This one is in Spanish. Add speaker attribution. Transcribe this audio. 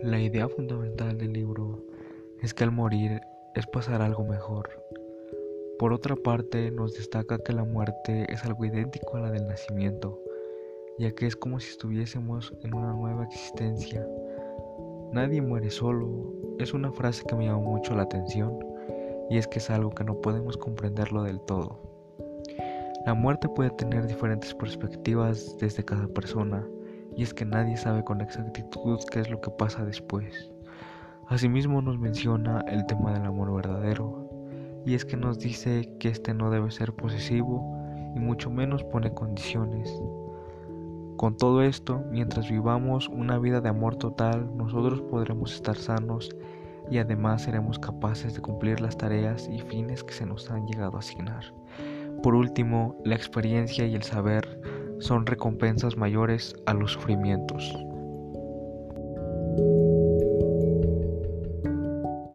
Speaker 1: La idea fundamental del libro es que al morir es pasar algo mejor. Por otra parte, nos destaca que la muerte es algo idéntico a la del nacimiento, ya que es como si estuviésemos en una nueva existencia. Nadie muere solo, es una frase que me llama mucho la atención, y es que es algo que no podemos comprenderlo del todo. La muerte puede tener diferentes perspectivas desde cada persona, y es que nadie sabe con exactitud qué es lo que pasa después. Asimismo nos menciona el tema del amor verdadero, y es que nos dice que este no debe ser posesivo y mucho menos pone condiciones. Con todo esto, mientras vivamos una vida de amor total, nosotros podremos estar sanos y además seremos capaces de cumplir las tareas y fines que se nos han llegado a asignar. Por último, la experiencia y el saber son recompensas mayores a los sufrimientos.